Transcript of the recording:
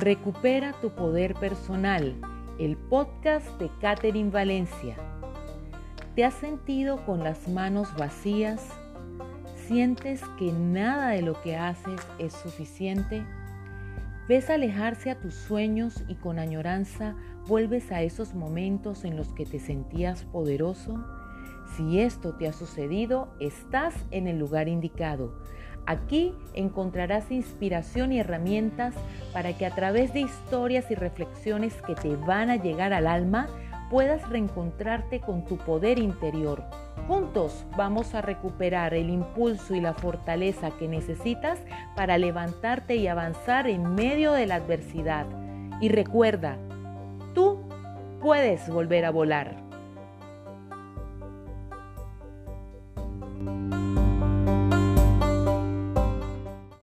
Recupera tu poder personal, el podcast de Catherine Valencia. ¿Te has sentido con las manos vacías? ¿Sientes que nada de lo que haces es suficiente? ¿Ves alejarse a tus sueños y con añoranza vuelves a esos momentos en los que te sentías poderoso? Si esto te ha sucedido, estás en el lugar indicado. Aquí encontrarás inspiración y herramientas para que a través de historias y reflexiones que te van a llegar al alma puedas reencontrarte con tu poder interior. Juntos vamos a recuperar el impulso y la fortaleza que necesitas para levantarte y avanzar en medio de la adversidad. Y recuerda, tú puedes volver a volar.